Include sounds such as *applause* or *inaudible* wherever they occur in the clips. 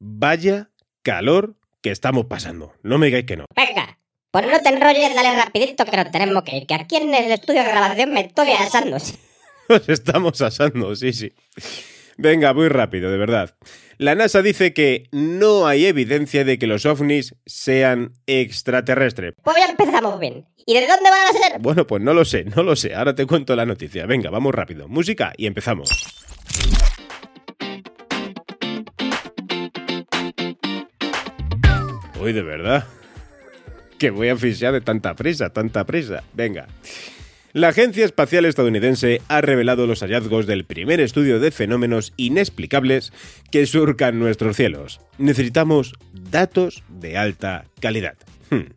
Vaya calor que estamos pasando. No me digáis que no. Venga, pues no te enrolles, dale rapidito que nos tenemos que ir, que aquí en el estudio de grabación me estoy asando. *laughs* Nos estamos asando, sí, sí. Venga, muy rápido, de verdad. La NASA dice que no hay evidencia de que los ovnis sean extraterrestres. Pues ya empezamos bien. ¿Y de dónde van a ser? Bueno, pues no lo sé, no lo sé. Ahora te cuento la noticia. Venga, vamos rápido. Música y empezamos. Uy, de verdad. Que voy a asfixiar de tanta prisa, tanta prisa. Venga. La Agencia Espacial Estadounidense ha revelado los hallazgos del primer estudio de fenómenos inexplicables que surcan nuestros cielos. Necesitamos datos de alta calidad. Hmm.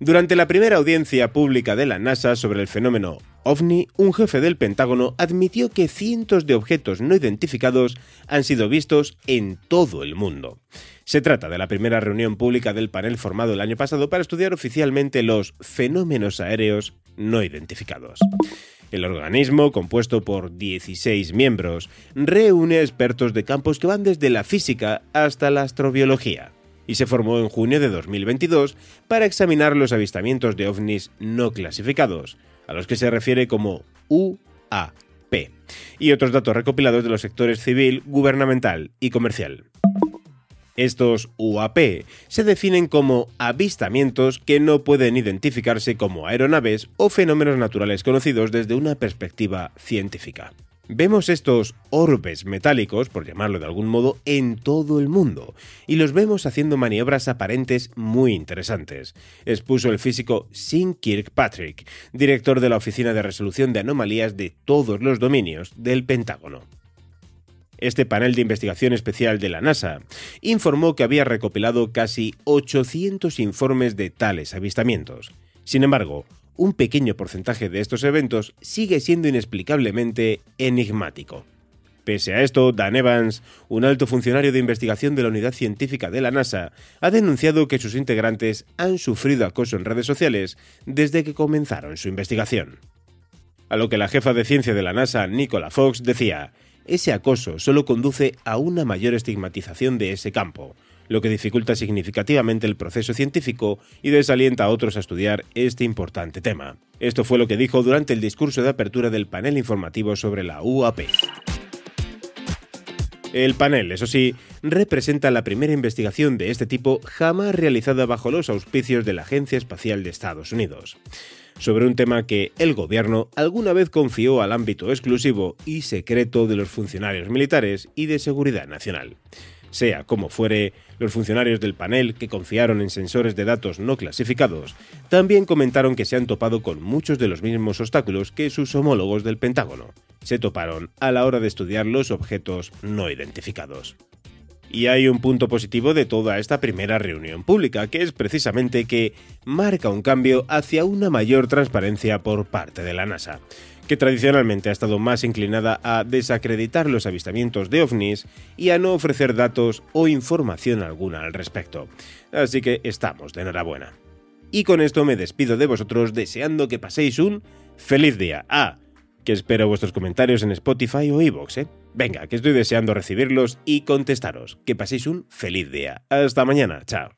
Durante la primera audiencia pública de la NASA sobre el fenómeno OVNI, un jefe del Pentágono admitió que cientos de objetos no identificados han sido vistos en todo el mundo. Se trata de la primera reunión pública del panel formado el año pasado para estudiar oficialmente los fenómenos aéreos no identificados. El organismo, compuesto por 16 miembros, reúne expertos de campos que van desde la física hasta la astrobiología y se formó en junio de 2022 para examinar los avistamientos de ovnis no clasificados, a los que se refiere como UAP, y otros datos recopilados de los sectores civil, gubernamental y comercial. Estos UAP se definen como avistamientos que no pueden identificarse como aeronaves o fenómenos naturales conocidos desde una perspectiva científica. Vemos estos orbes metálicos, por llamarlo de algún modo, en todo el mundo, y los vemos haciendo maniobras aparentes muy interesantes, expuso el físico Sean Kirkpatrick, director de la Oficina de Resolución de Anomalías de todos los dominios del Pentágono. Este panel de investigación especial de la NASA informó que había recopilado casi 800 informes de tales avistamientos. Sin embargo, un pequeño porcentaje de estos eventos sigue siendo inexplicablemente enigmático. Pese a esto, Dan Evans, un alto funcionario de investigación de la unidad científica de la NASA, ha denunciado que sus integrantes han sufrido acoso en redes sociales desde que comenzaron su investigación. A lo que la jefa de ciencia de la NASA, Nicola Fox, decía, ese acoso solo conduce a una mayor estigmatización de ese campo, lo que dificulta significativamente el proceso científico y desalienta a otros a estudiar este importante tema. Esto fue lo que dijo durante el discurso de apertura del panel informativo sobre la UAP. El panel, eso sí, representa la primera investigación de este tipo jamás realizada bajo los auspicios de la Agencia Espacial de Estados Unidos sobre un tema que el gobierno alguna vez confió al ámbito exclusivo y secreto de los funcionarios militares y de seguridad nacional. Sea como fuere, los funcionarios del panel que confiaron en sensores de datos no clasificados también comentaron que se han topado con muchos de los mismos obstáculos que sus homólogos del Pentágono. Se toparon a la hora de estudiar los objetos no identificados. Y hay un punto positivo de toda esta primera reunión pública, que es precisamente que marca un cambio hacia una mayor transparencia por parte de la NASA, que tradicionalmente ha estado más inclinada a desacreditar los avistamientos de ovnis y a no ofrecer datos o información alguna al respecto. Así que estamos de enhorabuena. Y con esto me despido de vosotros deseando que paséis un feliz día. Ah, que espero vuestros comentarios en Spotify o iVoox, ¿eh? Venga, que estoy deseando recibirlos y contestaros. Que paséis un feliz día. Hasta mañana. Chao.